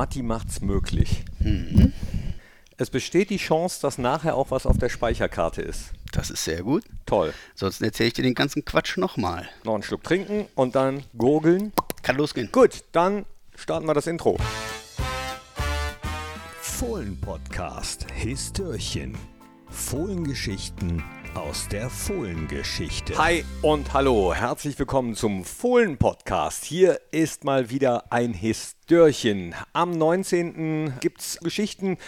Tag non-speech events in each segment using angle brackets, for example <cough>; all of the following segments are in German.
Matti macht's möglich. Mhm. Es besteht die Chance, dass nachher auch was auf der Speicherkarte ist. Das ist sehr gut. Toll. Sonst erzähle ich dir den ganzen Quatsch nochmal. Noch einen Schluck trinken und dann gurgeln. Kann losgehen. Gut, dann starten wir das Intro. Fohlen-Podcast Histörchen. Fohlengeschichten aus der Fohlengeschichte. Hi und hallo, herzlich willkommen zum Fohlen-Podcast. Hier ist mal wieder ein Histörchen. Am 19. gibt es Geschichten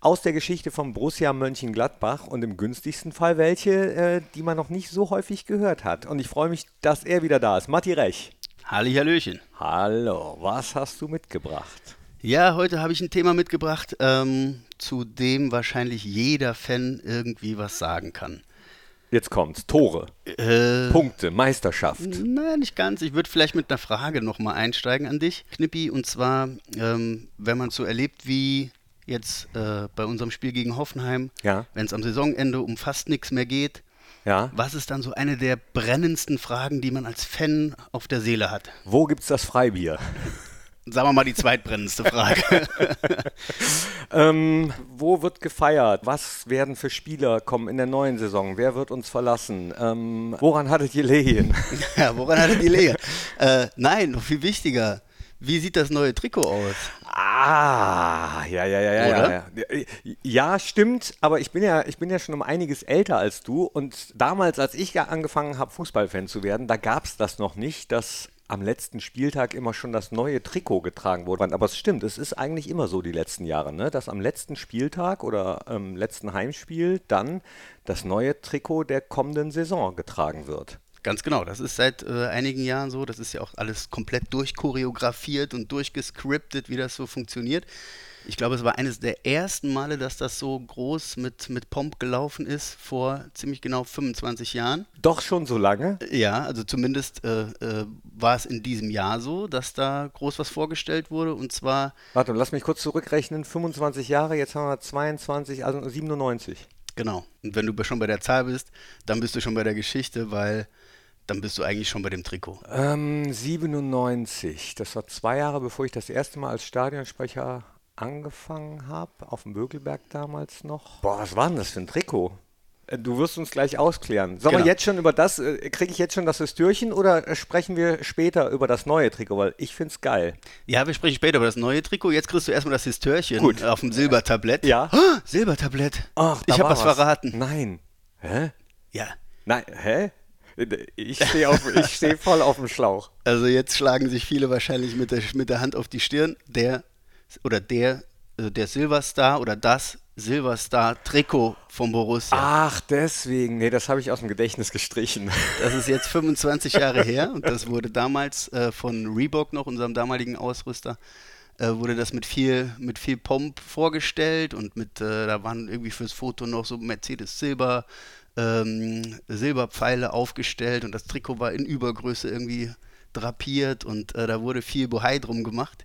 aus der Geschichte von Borussia Mönchengladbach und im günstigsten Fall welche, äh, die man noch nicht so häufig gehört hat. Und ich freue mich, dass er wieder da ist. Matti Rech. Hallihallöchen. Hallo, was hast du mitgebracht? Ja, heute habe ich ein Thema mitgebracht, ähm, zu dem wahrscheinlich jeder Fan irgendwie was sagen kann. Jetzt kommt's. Tore. Äh, Punkte, Meisterschaft. Nein, nicht ganz. Ich würde vielleicht mit einer Frage nochmal einsteigen an dich, Knippi. Und zwar, ähm, wenn man so erlebt wie jetzt äh, bei unserem Spiel gegen Hoffenheim, ja. wenn es am Saisonende um fast nichts mehr geht, ja. was ist dann so eine der brennendsten Fragen, die man als Fan auf der Seele hat? Wo gibt's das Freibier? Sagen wir mal die zweitbrennendste Frage. <laughs> ähm, wo wird gefeiert? Was werden für Spieler kommen in der neuen Saison? Wer wird uns verlassen? Ähm, woran hattet ihr Lehen? <laughs> ja, woran hattet ihr Lehen? Äh, nein, noch viel wichtiger. Wie sieht das neue Trikot aus? Ah, ja, ja, ja, ja, ja, ja. Stimmt, aber ich bin ja, ich bin ja schon um einiges älter als du und damals, als ich ja angefangen habe, Fußballfan zu werden, da gab es das noch nicht, dass am letzten Spieltag immer schon das neue Trikot getragen wurde. Aber es stimmt, es ist eigentlich immer so die letzten Jahre, ne? dass am letzten Spieltag oder ähm, letzten Heimspiel dann das neue Trikot der kommenden Saison getragen wird. Ganz genau, das ist seit äh, einigen Jahren so. Das ist ja auch alles komplett durchchoreografiert und durchgescriptet, wie das so funktioniert. Ich glaube, es war eines der ersten Male, dass das so groß mit, mit Pomp gelaufen ist, vor ziemlich genau 25 Jahren. Doch schon so lange? Ja, also zumindest äh, äh, war es in diesem Jahr so, dass da groß was vorgestellt wurde und zwar. Warte, lass mich kurz zurückrechnen: 25 Jahre, jetzt haben wir 22, also 97. Genau. Und wenn du schon bei der Zahl bist, dann bist du schon bei der Geschichte, weil dann bist du eigentlich schon bei dem Trikot. Ähm, 97. Das war zwei Jahre, bevor ich das erste Mal als Stadionsprecher angefangen habe, auf dem Bögelberg damals noch. Boah, was war denn das für ein Trikot? Äh, du wirst uns gleich ausklären. Sollen genau. wir jetzt schon über das, äh, kriege ich jetzt schon das Histörchen oder sprechen wir später über das neue Trikot? Weil ich finde es geil. Ja, wir sprechen später über das neue Trikot. Jetzt kriegst du erstmal das Histörchen Gut. auf dem Silbertablett. Ja. Oh, Silbertablett. Ach, ich habe was verraten. Nein. Hä? Ja. Nein, hä? Ich stehe steh voll auf dem Schlauch. Also jetzt schlagen sich viele wahrscheinlich mit der, mit der Hand auf die Stirn. Der oder der, äh, der Silverstar oder das Silverstar-Trikot von Borussia. Ach, deswegen. Nee, das habe ich aus dem Gedächtnis gestrichen. <laughs> Das ist jetzt 25 Jahre her und das wurde damals äh, von Reebok noch, unserem damaligen Ausrüster, äh, wurde das mit viel, mit viel Pomp vorgestellt und mit, äh, da waren irgendwie fürs Foto noch so Mercedes Silber, ähm, Silberpfeile aufgestellt und das Trikot war in Übergröße irgendwie drapiert und äh, da wurde viel Bohai drum gemacht.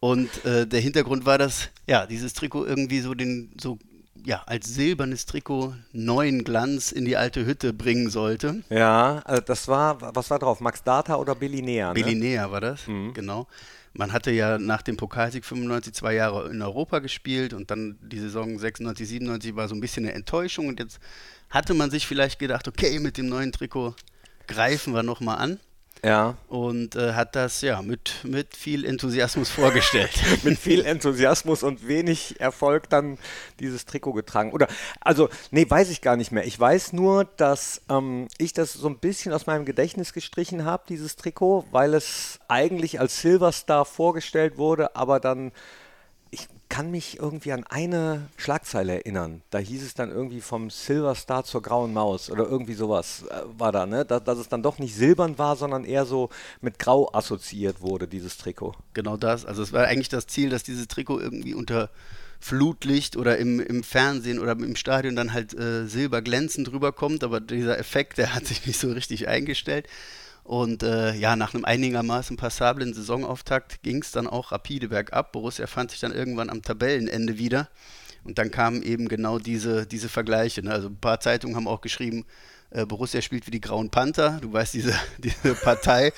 Und äh, der Hintergrund war, dass ja dieses Trikot irgendwie so den so ja als silbernes Trikot neuen Glanz in die alte Hütte bringen sollte. Ja, also das war was war drauf? Max Data oder Billy Nea? Ne? Billy Nea war das, mhm. genau. Man hatte ja nach dem Pokalsieg 95 zwei Jahre in Europa gespielt und dann die Saison 96, 97 war so ein bisschen eine Enttäuschung und jetzt hatte man sich vielleicht gedacht, okay, mit dem neuen Trikot greifen wir nochmal an. Ja. Und äh, hat das ja mit, mit viel Enthusiasmus vorgestellt. <laughs> mit viel Enthusiasmus und wenig Erfolg dann dieses Trikot getragen. Oder, also, nee, weiß ich gar nicht mehr. Ich weiß nur, dass ähm, ich das so ein bisschen aus meinem Gedächtnis gestrichen habe, dieses Trikot, weil es eigentlich als Silverstar vorgestellt wurde, aber dann kann mich irgendwie an eine Schlagzeile erinnern. Da hieß es dann irgendwie vom Silver Star zur grauen Maus oder irgendwie sowas äh, war da, ne? Da, dass es dann doch nicht silbern war, sondern eher so mit grau assoziiert wurde, dieses Trikot. Genau das. Also es war eigentlich das Ziel, dass dieses Trikot irgendwie unter Flutlicht oder im, im Fernsehen oder im Stadion dann halt äh, silberglänzend rüberkommt, aber dieser Effekt, der hat sich nicht so richtig eingestellt. Und äh, ja, nach einem einigermaßen passablen Saisonauftakt ging es dann auch rapide bergab. Borussia fand sich dann irgendwann am Tabellenende wieder. Und dann kamen eben genau diese, diese Vergleiche. Ne? Also ein paar Zeitungen haben auch geschrieben, äh, Borussia spielt wie die Grauen Panther. Du weißt, diese, <laughs> diese Partei,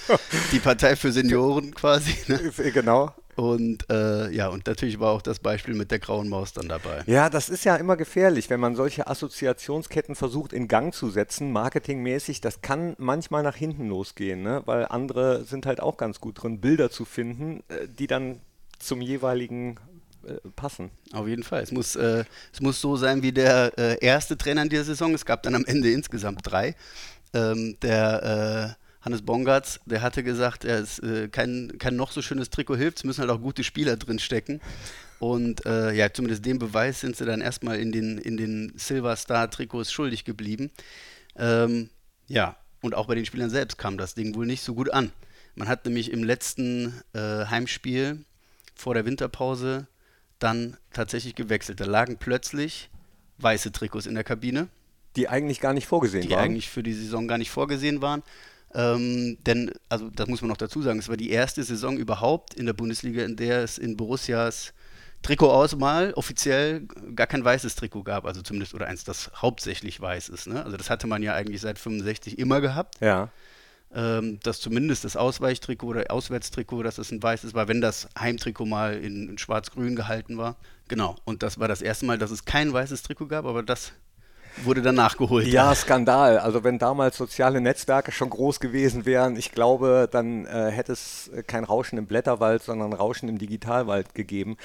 die Partei für Senioren quasi. Ne? Genau. Und äh, ja, und natürlich war auch das Beispiel mit der grauen Maus dann dabei. Ja, das ist ja immer gefährlich, wenn man solche Assoziationsketten versucht in Gang zu setzen, marketingmäßig. Das kann manchmal nach hinten losgehen, ne? weil andere sind halt auch ganz gut drin, Bilder zu finden, äh, die dann zum jeweiligen äh, passen. Auf jeden Fall. Es muss, äh, es muss so sein wie der äh, erste Trainer in dieser Saison. Es gab dann am Ende insgesamt drei. Ähm, der äh, Hannes Bongartz, der hatte gesagt, er ist, äh, kein, kein noch so schönes Trikot hilft, es müssen halt auch gute Spieler drin stecken. Und äh, ja, zumindest den Beweis sind sie dann erstmal in den, in den Silver Star-Trikots schuldig geblieben. Ähm, ja, und auch bei den Spielern selbst kam das Ding wohl nicht so gut an. Man hat nämlich im letzten äh, Heimspiel vor der Winterpause dann tatsächlich gewechselt. Da lagen plötzlich weiße Trikots in der Kabine. Die eigentlich gar nicht vorgesehen die waren. Die eigentlich für die Saison gar nicht vorgesehen waren. Ähm, denn, also das muss man noch dazu sagen, es war die erste Saison überhaupt in der Bundesliga, in der es in Borussias Trikotauswahl offiziell gar kein weißes Trikot gab, also zumindest oder eins, das hauptsächlich weiß ist. Ne? Also das hatte man ja eigentlich seit 65 immer gehabt. Ja. Ähm, dass zumindest das Ausweichtrikot oder Auswärtstrikot, dass es ein weißes war, wenn das Heimtrikot mal in, in schwarz-grün gehalten war. Genau. Und das war das erste Mal, dass es kein weißes Trikot gab, aber das wurde dann nachgeholt. Ja, Skandal. Also wenn damals soziale Netzwerke schon groß gewesen wären, ich glaube, dann äh, hätte es kein Rauschen im Blätterwald, sondern Rauschen im Digitalwald gegeben.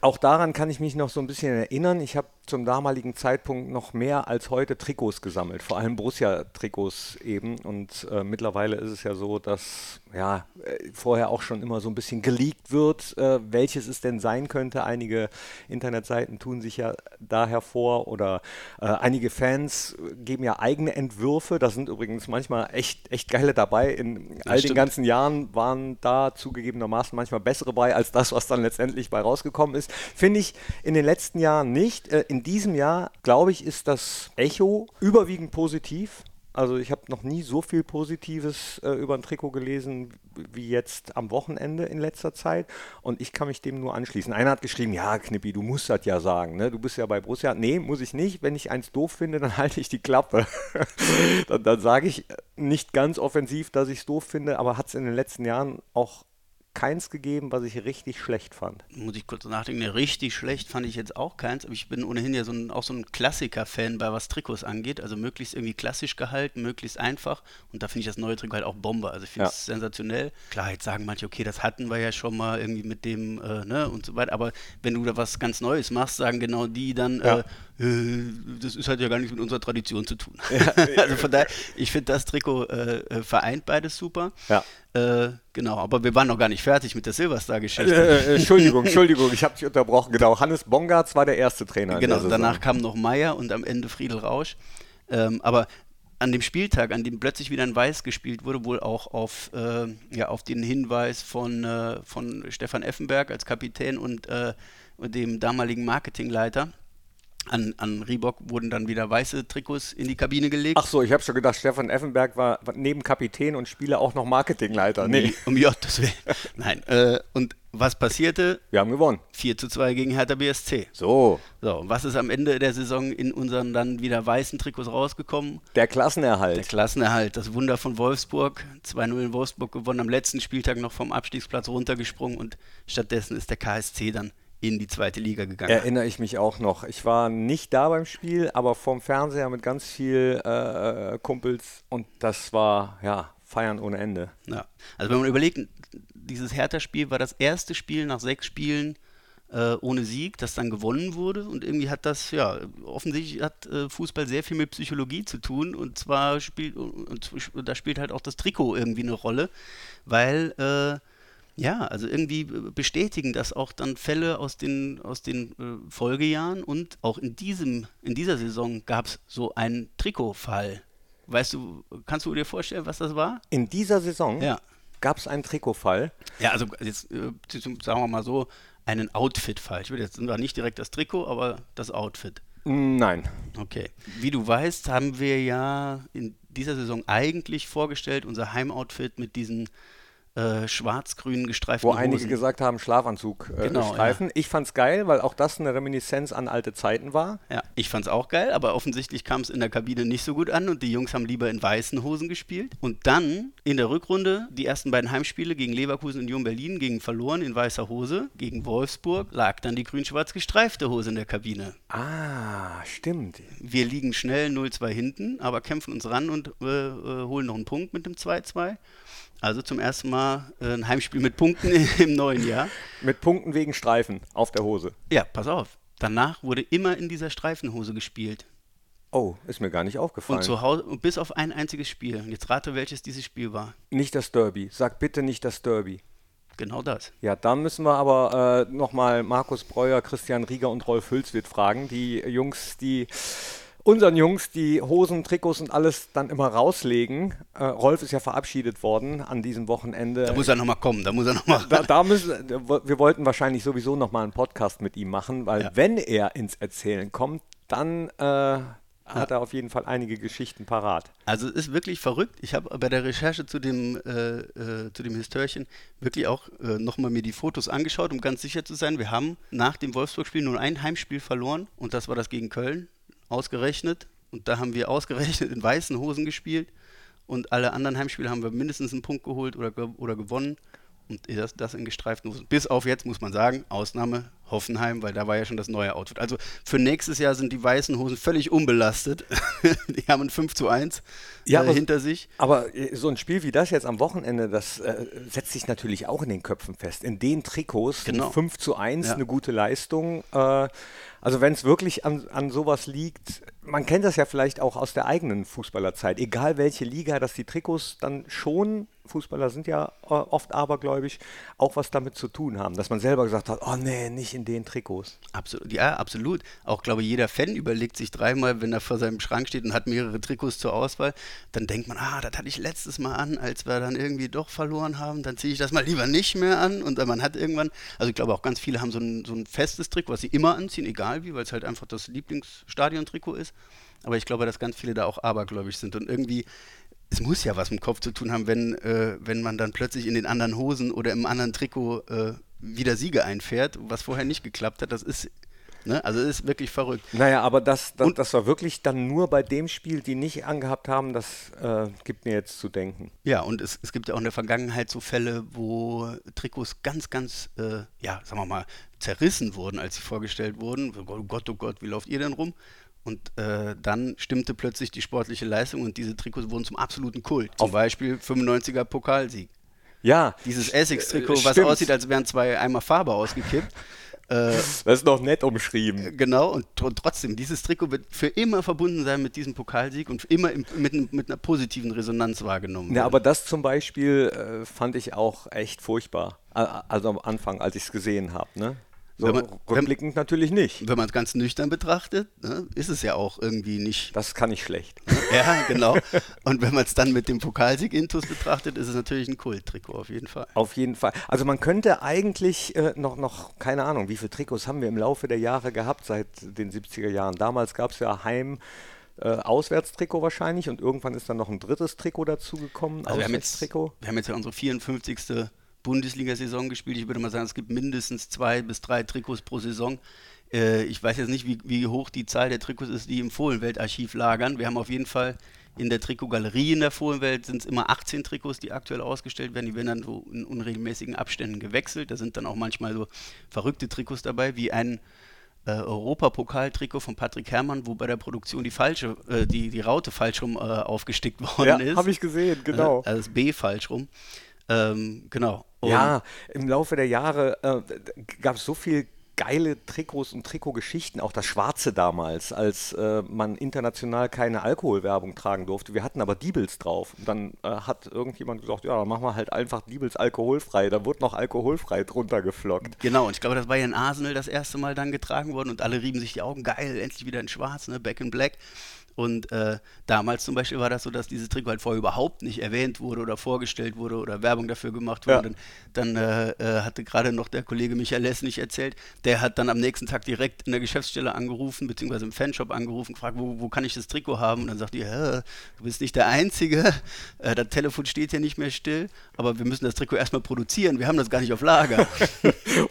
Auch daran kann ich mich noch so ein bisschen erinnern. Ich habe zum damaligen Zeitpunkt noch mehr als heute Trikots gesammelt, vor allem Borussia-Trikots eben. Und äh, mittlerweile ist es ja so, dass ja äh, vorher auch schon immer so ein bisschen geleakt wird, äh, welches es denn sein könnte. Einige Internetseiten tun sich ja da hervor oder äh, einige Fans geben ja eigene Entwürfe. Da sind übrigens manchmal echt, echt geile dabei. In all den ganzen Jahren waren da zugegebenermaßen manchmal bessere bei als das, was dann letztendlich bei rausgekommen ist. Finde ich in den letzten Jahren nicht. Äh, in diesem Jahr, glaube ich, ist das Echo überwiegend positiv. Also ich habe noch nie so viel Positives äh, über ein Trikot gelesen wie jetzt am Wochenende in letzter Zeit und ich kann mich dem nur anschließen. Einer hat geschrieben, ja Knippi, du musst das ja sagen, ne? du bist ja bei Borussia. Nee, muss ich nicht. Wenn ich eins doof finde, dann <laughs> halte ich die Klappe. <laughs> dann, dann sage ich nicht ganz offensiv, dass ich es doof finde, aber hat es in den letzten Jahren auch keins gegeben, was ich richtig schlecht fand. Muss ich kurz nachdenken. Ne, richtig schlecht fand ich jetzt auch keins, aber ich bin ohnehin ja so ein, auch so ein Klassiker-Fan, bei was Trikots angeht. Also möglichst irgendwie klassisch gehalten, möglichst einfach. Und da finde ich das neue Trikot halt auch Bombe. Also ich finde es ja. sensationell. Klar, jetzt sagen manche, okay, das hatten wir ja schon mal irgendwie mit dem, äh, ne, und so weiter. Aber wenn du da was ganz Neues machst, sagen genau die dann, ja. äh, äh das ist halt ja gar nichts mit unserer Tradition zu tun. Ja. <laughs> also von daher, ich finde das Trikot äh, äh, vereint beides super. Ja. Äh, genau, aber wir waren noch gar nicht fertig mit der Silverstar-Geschichte. Äh, äh, Entschuldigung, <laughs> Entschuldigung, ich habe dich unterbrochen. Genau, Hannes Bongartz war der erste Trainer. Genau, danach kam noch Meier und am Ende Friedel Rausch. Ähm, aber an dem Spieltag, an dem plötzlich wieder ein Weiß gespielt wurde, wohl auch auf, äh, ja, auf den Hinweis von, äh, von Stefan Effenberg als Kapitän und äh, dem damaligen Marketingleiter, an, an Reebok wurden dann wieder weiße Trikots in die Kabine gelegt. Ach so, ich habe schon gedacht, Stefan Effenberg war neben Kapitän und Spieler auch noch Marketingleiter. Nee, um Gottes Willen. <laughs> Nein, äh, und was passierte? Wir haben gewonnen. 4 zu 2 gegen Hertha BSC. So. So, was ist am Ende der Saison in unseren dann wieder weißen Trikots rausgekommen? Der Klassenerhalt. Der Klassenerhalt, das Wunder von Wolfsburg. 2-0 in Wolfsburg gewonnen, am letzten Spieltag noch vom Abstiegsplatz runtergesprungen und stattdessen ist der KSC dann in die zweite Liga gegangen. Erinnere ich mich auch noch. Ich war nicht da beim Spiel, aber vom Fernseher mit ganz viel äh, Kumpels und das war ja Feiern ohne Ende. Ja, also wenn man überlegt, dieses Hertha-Spiel war das erste Spiel nach sechs Spielen äh, ohne Sieg, das dann gewonnen wurde und irgendwie hat das, ja, offensichtlich hat äh, Fußball sehr viel mit Psychologie zu tun und zwar spielt, und, und da spielt halt auch das Trikot irgendwie eine Rolle, weil äh, ja, also irgendwie bestätigen das auch dann Fälle aus den, aus den äh, Folgejahren und auch in, diesem, in dieser Saison gab es so einen Trikotfall. Weißt du, kannst du dir vorstellen, was das war? In dieser Saison ja. gab es einen Trikotfall? Ja, also jetzt äh, sagen wir mal so, einen Outfit-Fall. Ich will jetzt nicht direkt das Trikot, aber das Outfit. Nein. Okay. Wie du weißt, haben wir ja in dieser Saison eigentlich vorgestellt, unser Heimoutfit mit diesen äh, schwarz-grün gestreiften Wo Hosen. einige gesagt haben, Schlafanzug äh, Genau, streifen. Ich fand's geil, weil auch das eine Reminiszenz an alte Zeiten war. Ja, ich fand's auch geil, aber offensichtlich kam es in der Kabine nicht so gut an und die Jungs haben lieber in weißen Hosen gespielt. Und dann in der Rückrunde die ersten beiden Heimspiele gegen Leverkusen und Union Berlin gegen verloren in weißer Hose. Gegen Wolfsburg lag dann die grün-schwarz gestreifte Hose in der Kabine. Ah, stimmt. Wir liegen schnell 0-2 hinten, aber kämpfen uns ran und äh, äh, holen noch einen Punkt mit dem 2-2. Also zum ersten Mal äh, ein Heimspiel mit Punkten <laughs> im neuen Jahr. Mit Punkten wegen Streifen auf der Hose. Ja, pass auf. Danach wurde immer in dieser Streifenhose gespielt. Oh, ist mir gar nicht aufgefallen. Und zu Hause, bis auf ein einziges Spiel. Und jetzt rate, welches dieses Spiel war. Nicht das Derby. Sag bitte nicht das Derby. Genau das. Ja, dann müssen wir aber äh, nochmal Markus Breuer, Christian Rieger und Rolf Hülswit fragen. Die Jungs, die unseren Jungs die Hosen, Trikots und alles dann immer rauslegen. Äh, Rolf ist ja verabschiedet worden an diesem Wochenende. Da muss er nochmal kommen, da muss er nochmal. da, da müssen, wir wollten wahrscheinlich sowieso nochmal einen Podcast mit ihm machen, weil Ja. wenn er ins Erzählen kommt, dann äh, hat er auf jeden Fall einige Geschichten parat. Also es ist wirklich verrückt. Ich habe bei der Recherche zu dem, äh, äh, zu dem Histörchen wirklich auch äh, nochmal mir die Fotos angeschaut, um ganz sicher zu sein. Wir haben nach dem Wolfsburg-Spiel nur ein Heimspiel verloren und das war das gegen Köln, ausgerechnet. Und da haben wir ausgerechnet in weißen Hosen gespielt und alle anderen Heimspiele haben wir mindestens einen Punkt geholt oder, oder gewonnen. Und das, das in gestreiften Hosen. Bis auf jetzt, muss man sagen, Ausnahme Hoffenheim, weil da war ja schon das neue Outfit. Also für nächstes Jahr sind die weißen Hosen völlig unbelastet. <laughs> die haben ein 5 zu 1 Ja, äh, aber- hinter sich. Aber äh, so ein Spiel wie das jetzt am Wochenende, das äh, setzt sich natürlich auch in den Köpfen fest. In den Trikots Genau. 5 zu 1, Ja. eine gute Leistung. Äh, also wenn es wirklich an, an sowas liegt, man kennt das ja vielleicht auch aus der eigenen Fußballerzeit, egal welche Liga, dass die Trikots dann schon, Fußballer sind ja äh, oft abergläubisch, auch was damit zu tun haben. Dass man selber gesagt hat, oh nee, nicht in den Trikots. Absolut, ja, absolut. Auch, glaube ich, jeder Fan überlegt sich dreimal, wenn er vor seinem Schrank steht und hat mehrere Trikots zur Auswahl, dann denkt man, ah, das hatte ich letztes Mal an, als wir dann irgendwie doch verloren haben, dann ziehe ich das mal lieber nicht mehr an. Und man hat irgendwann, also ich glaube auch ganz viele haben so ein, so ein festes Trikot, was sie immer anziehen, egal wie, weil es halt einfach das Lieblingsstadion-Trikot ist. Aber ich glaube, dass ganz viele da auch abergläubig sind und irgendwie es muss ja was mit dem Kopf zu tun haben, wenn, äh, wenn man dann plötzlich in den anderen Hosen oder im anderen Trikot äh, wieder Siege einfährt, was vorher nicht geklappt hat. Das ist, ne? also es ist wirklich verrückt. Naja, aber das, das, Und- das war wirklich dann nur bei dem Spiel, die nicht angehabt haben, das äh, gibt mir jetzt zu denken. Ja, und es, es gibt ja auch in der Vergangenheit so Fälle, wo Trikots ganz, ganz, äh, ja, sagen wir mal, zerrissen wurden, als sie vorgestellt wurden. Oh Gott, oh Gott, wie lauft ihr denn rum? Und äh, dann stimmte plötzlich die sportliche Leistung und diese Trikots wurden zum absoluten Kult. Zum Auf- Beispiel 95er Pokalsieg. Ja, Dieses Essex-Trikot, Äh, was aussieht, als wären zwei Eimer Farbe ausgekippt. Äh, das ist noch nett umschrieben. genau, und, tr- trotzdem, dieses Trikot wird für immer verbunden sein mit diesem Pokalsieg und immer im, mit, mit einer positiven Resonanz wahrgenommen. Ja, werden. aber das zum Beispiel äh, fand ich auch echt furchtbar. Also am Anfang, als ich es gesehen habe. Ne? So Wenn man- rückblickend natürlich nicht. Wenn man es ganz nüchtern betrachtet, ne, ist es ja auch irgendwie nicht. Das kann ich schlecht. <laughs> Ja, genau. Und wenn man es dann mit dem Pokalsieg Intus betrachtet, ist es natürlich ein Kulttrikot auf jeden Fall. Auf jeden Fall. Also man könnte eigentlich äh, noch, noch, keine Ahnung, wie viele Trikots haben wir im Laufe der Jahre gehabt, seit den 70er Jahren. Damals gab es ja Heim. Äh, Auswärtstrikot wahrscheinlich und irgendwann ist dann noch ein drittes Trikot dazugekommen. Also wir haben, jetzt, Auswärtstrikot. wir haben jetzt ja unsere 54. Bundesliga-Saison gespielt. Ich würde mal sagen, es gibt mindestens zwei bis drei Trikots pro Saison. Äh, ich weiß jetzt nicht, wie, wie hoch die Zahl der Trikots ist, die im Fohlenweltarchiv lagern. Wir haben auf jeden Fall in der Trikotgalerie in der Fohlenwelt sind es immer 18 Trikots, die aktuell ausgestellt werden. Die werden dann so in unregelmäßigen Abständen gewechselt. Da sind dann auch manchmal so verrückte Trikots dabei, wie ein äh, Europapokaltrikot von Patrick Herrmann, wo bei der Produktion die falsche, äh, die, die Raute falsch rum äh, aufgestickt worden Ja, ist. habe ich gesehen, genau. Also das B falsch rum. Ähm, genau. Und Ja, im Laufe der Jahre äh, gab es so viel geile Trikots und Trikotgeschichten, auch das Schwarze damals, als äh, man international keine Alkoholwerbung tragen durfte. Wir hatten aber Diebels drauf. Und dann äh, hat irgendjemand gesagt, ja, dann machen wir halt einfach Diebels alkoholfrei. Da wurde noch alkoholfrei drunter geflockt. Genau, und ich glaube, das war ja in Arsenal das erste Mal dann getragen worden und alle rieben sich die Augen. Geil, endlich wieder in Schwarz, ne? Back in Black. Und äh, damals zum Beispiel war das so, dass dieses Trikot halt vorher überhaupt nicht erwähnt wurde oder vorgestellt wurde oder Werbung dafür gemacht wurde. Ja. Dann, dann äh, äh, hatte gerade noch der Kollege Michael Lessnig erzählt, der hat dann am nächsten Tag direkt in der Geschäftsstelle angerufen, beziehungsweise im Fanshop angerufen, gefragt, wo, wo kann ich das Trikot haben? Und dann sagt die, du bist nicht der Einzige, <laughs> äh, das Telefon steht ja nicht mehr still, aber wir müssen das Trikot erstmal produzieren, wir haben das gar nicht auf Lager. <laughs>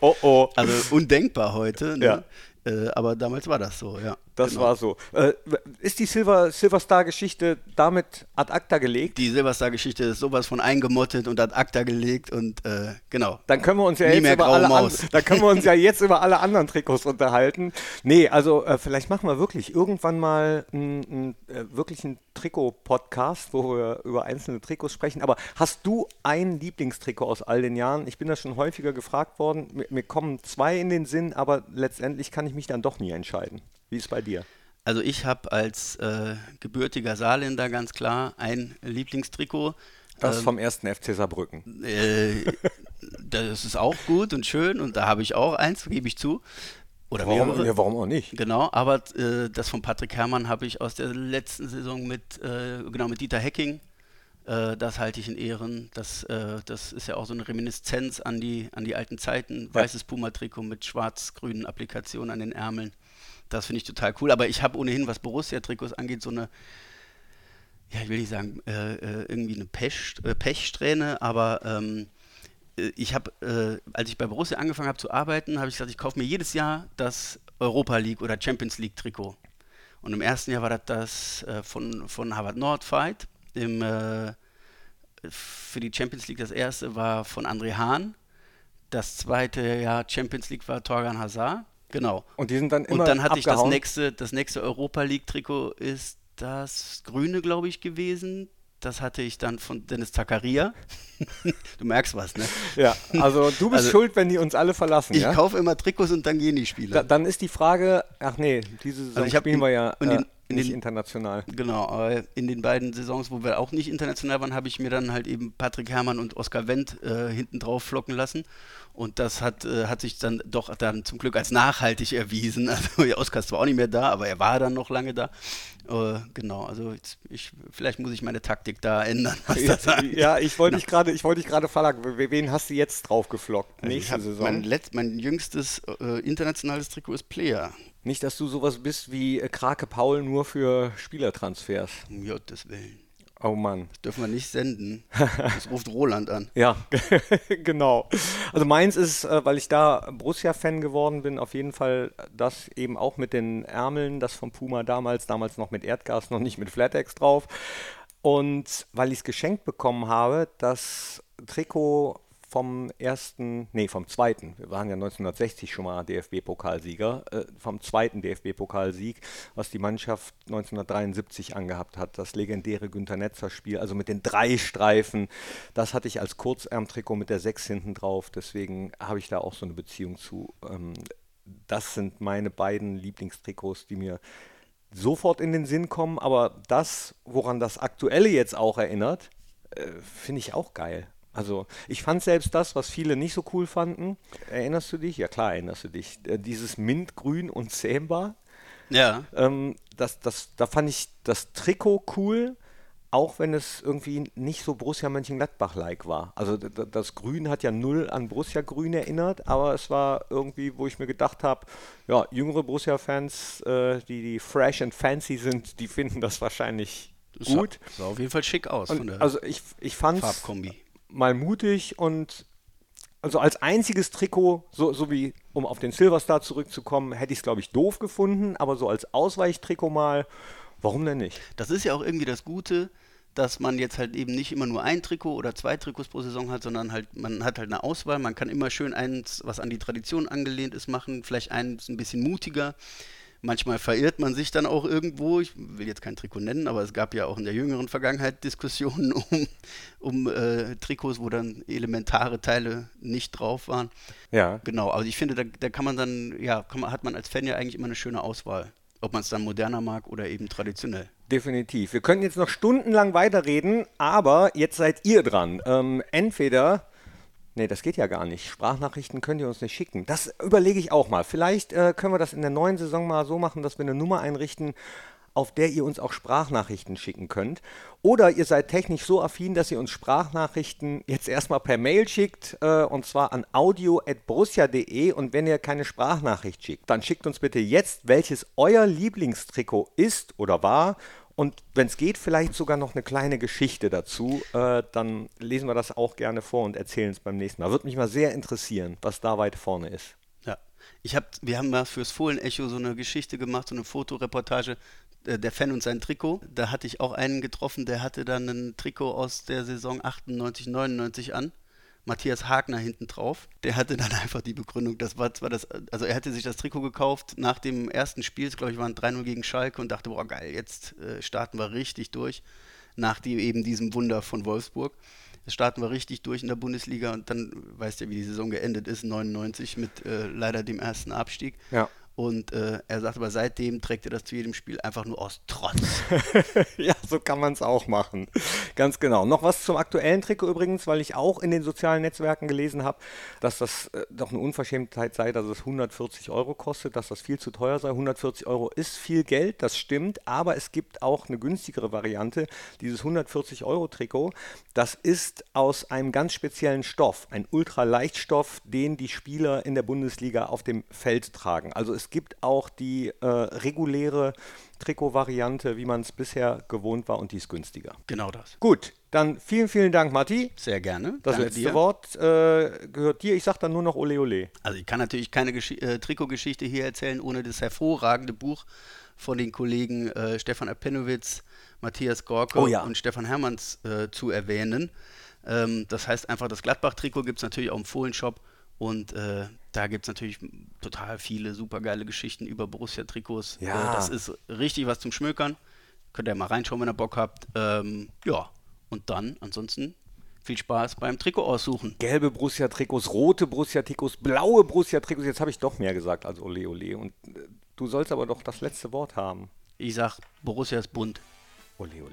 Oh oh. also undenkbar heute. Ne? Ja. Äh, aber damals war das so, ja. Das genau. war so. Äh, ist die Silver, Silver Star-Geschichte damit ad acta gelegt? Die Silverstar-Geschichte ist sowas von eingemottet und ad acta gelegt und äh, genau. Dann können wir uns ja Nie jetzt über alle an, dann können wir uns ja <laughs> jetzt über alle anderen Trikots unterhalten. Nee, also äh, vielleicht machen wir wirklich irgendwann mal einen, äh, wirklich einen Trikot-Podcast, wo wir über einzelne Trikots sprechen. Aber hast du ein Lieblingstrikot aus all den Jahren? Ich bin da schon häufiger gefragt worden. Mir, mir kommen zwei in den Sinn, aber letztendlich kann ich mich dann doch nie entscheiden. Wie ist es bei dir? Also ich habe als äh, gebürtiger Saarländer ganz klar ein Lieblingstrikot. Das Ähm, vom ersten FC Saarbrücken. Äh, das ist auch gut und schön und da habe ich auch eins, gebe ich zu. Oder Warum, mehrere. ja, warum auch nicht? Genau, aber äh, das von Patrick Herrmann habe ich aus der letzten Saison mit, äh, genau, mit Dieter Hecking. Äh, das halte ich in Ehren. Das, äh, das ist ja auch so eine Reminiszenz an die, an die alten Zeiten. Weißes Puma-Trikot mit schwarz-grünen Applikationen an den Ärmeln. Das finde ich total cool. Aber ich habe ohnehin, was Borussia-Trikots angeht, so eine, ja, ich will nicht sagen, äh, äh, irgendwie eine Pech, äh, Pechsträhne, aber ähm, äh, ich habe, äh, als ich bei Borussia angefangen habe zu arbeiten, habe ich gesagt, ich kaufe mir jedes Jahr das Europa League oder Champions League Trikot. Und im ersten Jahr war das das äh, von, von Harvard Nordfight. Im, für die Champions League das erste war von André Hahn. Das zweite Jahr Champions League war Torgan Hazard. Genau. Und die sind dann immer Und dann hatte ich das abgehauen? nächste, das nächste Europa League Trikot ist das grüne, glaube ich, gewesen. Das hatte ich dann von Dennis Zakaria. <laughs> du merkst was, ne? Ja, also du bist Also- schuld, wenn die uns alle verlassen. Ich ja? kaufe immer Trikots und dann gehen die Spiele. Da, dann ist die Frage, ach nee, diese Saison Also ich spielen wir ja in äh, den- in nicht den- international. Genau, aber in den beiden Saisons, wo wir auch nicht international waren, habe ich mir dann halt eben Patrick Herrmann und Oskar Wendt äh, hinten drauf flocken lassen. Und das hat, äh, hat sich dann doch dann zum Glück als nachhaltig erwiesen. <laughs> Also ja, Oskar ist zwar auch nicht mehr da, aber er war dann noch lange da. Äh, genau, also jetzt, ich, vielleicht muss ich meine Taktik da ändern, angeht. Ja, ich wollte dich gerade, ich wollte dich gerade wen hast du jetzt drauf geflockt? Also Nächste hab Saison. mein, letzt, mein jüngstes äh, internationales Trikot ist Player. Nicht, dass du sowas bist wie äh, Krake Paul nur für Spielertransfers. Um Gottes Willen. Oh Mann. Das dürfen wir nicht senden. <laughs> Das ruft Roland an. Ja, <laughs> genau. Also meins ist, äh, weil ich da Borussia-Fan geworden bin, auf jeden Fall das eben auch mit den Ärmeln, das von Puma damals, damals noch mit Erdgas, noch nicht mit Flatex drauf. Und weil ich es geschenkt bekommen habe, das Trikot vom ersten, nee, vom zweiten, wir waren ja 1960 schon mal DFB-Pokalsieger, äh, vom zweiten DFB-Pokalsieg, was die Mannschaft 1973 angehabt hat, das legendäre Günter Netzer-Spiel, also mit den drei Streifen, das hatte ich als Kurzärmtrikot mit der 6 hinten drauf, deswegen habe ich da auch so eine Beziehung zu. Ähm, das sind meine beiden Lieblingstrikots, die mir sofort in den Sinn kommen, aber das, woran das Aktuelle jetzt auch erinnert, äh, finde ich auch geil. Also ich fand selbst das, was viele nicht so cool fanden. Erinnerst du dich? Ja klar, erinnerst du dich. Äh, dieses Mintgrün und Zähmbar. Ja. Ähm, das, das, da fand ich das Trikot cool, auch wenn es irgendwie nicht so Borussia Mönchengladbach-like war. Also das Grün hat ja null an Borussia Grün erinnert, aber es war irgendwie, wo ich mir gedacht habe, ja, jüngere Borussia-Fans, äh, die, die fresh and fancy sind, die finden das wahrscheinlich gut. Sah, sah auf jeden Fall schick aus von Und der also ich, ich fand Farbkombi. Mal mutig und also als einziges Trikot, so, so wie um auf den Silverstar zurückzukommen, hätte ich es, glaube ich, doof gefunden, aber so als Ausweichtrikot mal, warum denn nicht? Das ist ja auch irgendwie das Gute, dass man jetzt halt eben nicht immer nur ein Trikot oder zwei Trikots pro Saison hat, sondern halt, man hat halt eine Auswahl. Man kann immer schön eins, was an die Tradition angelehnt ist, machen. Vielleicht eins ein bisschen mutiger. Manchmal verirrt man sich dann auch irgendwo. Ich will jetzt kein Trikot nennen, aber es gab ja auch in der jüngeren Vergangenheit Diskussionen <laughs> um, um äh, Trikots, wo dann elementare Teile nicht drauf waren. Ja. Genau, also ich finde, da, da kann man dann, ja, man, hat man als Fan ja eigentlich immer eine schöne Auswahl. Ob man es dann moderner mag oder eben traditionell. Definitiv. Wir können jetzt noch stundenlang weiterreden, aber jetzt seid ihr dran. Ähm, entweder, nee, das geht ja gar nicht. Sprachnachrichten könnt ihr uns nicht schicken. Das überlege ich auch mal. Vielleicht äh, können wir das in der neuen Saison mal so machen, dass wir eine Nummer einrichten, auf der ihr uns auch Sprachnachrichten schicken könnt. Oder ihr seid technisch so affin, dass ihr uns Sprachnachrichten jetzt erstmal per Mail schickt, äh, und zwar an audio.borussia.de. Und wenn ihr keine Sprachnachricht schickt, dann schickt uns bitte jetzt, welches euer Lieblingstrikot ist oder war. Und wenn es geht, vielleicht sogar noch eine kleine Geschichte dazu. Äh, dann lesen wir das auch gerne vor und erzählen es beim nächsten Mal. Würde mich mal sehr interessieren, was da weit vorne ist. Ja, ich hab, wir haben mal fürs Fohlen-Echo so eine Geschichte gemacht, so eine Fotoreportage, äh, der Fan und sein Trikot. Da hatte ich auch einen getroffen, der hatte dann ein Trikot aus der Saison 98, 99 an. Matthias Hagner hinten drauf. Der hatte dann <laughs> einfach die Begründung, das war zwar das, also er hatte sich das Trikot gekauft nach dem ersten Spiel, glaube ich, waren 3-0 gegen Schalke und dachte, boah geil, jetzt äh, starten wir richtig durch. Nach die, eben diesem Wunder von Wolfsburg. Jetzt starten wir richtig durch in der Bundesliga und dann weißt du, wie die Saison geendet ist, 99 mit äh, leider dem ersten Abstieg. Ja. Und äh, er sagt aber seitdem trägt er das zu jedem Spiel einfach nur aus Trotz. <laughs> ja, so kann man es auch machen. Ganz genau. Noch was zum aktuellen Trikot übrigens, weil ich auch in den sozialen Netzwerken gelesen habe, dass das äh, doch eine Unverschämtheit sei, dass es 140 Euro kostet, dass das viel zu teuer sei. 140 Euro ist viel Geld, das stimmt, aber es gibt auch eine günstigere Variante. Dieses 140 Euro Trikot, das ist aus einem ganz speziellen Stoff, ein Ultraleichtstoff, den die Spieler in der Bundesliga auf dem Feld tragen. Also es gibt auch die äh, reguläre Trikotvariante, wie man es bisher gewohnt war und die ist günstiger. Genau das. Gut, dann vielen, vielen Dank, Matti. Sehr gerne. Das Danke letzte dir. Wort äh, gehört dir. Ich sage dann nur noch Ole Ole. Also ich kann natürlich keine Gesch äh, Trikotgeschichte hier erzählen, ohne das hervorragende Buch von den Kollegen äh, Stefan Apenowitz, Matthias Gorke Oh ja. und Stefan Hermanns äh, zu erwähnen. Ähm, das heißt einfach, das Gladbach-Trikot gibt es natürlich auch im Fohlenshop und äh, da gibt es natürlich total viele supergeile Geschichten über Borussia-Trikots. Ja. Äh, das ist richtig was zum Schmökern. Könnt ihr mal reinschauen, wenn ihr Bock habt. Ähm, ja, und dann ansonsten viel Spaß beim Trikot aussuchen. Gelbe Borussia-Trikots, rote Borussia-Trikots, blaue Borussia-Trikots. Jetzt habe ich doch mehr gesagt als Ole Ole. Und äh, du sollst aber doch das letzte Wort haben. Ich sag, Borussia ist bunt. Ole Ole.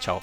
Ciao.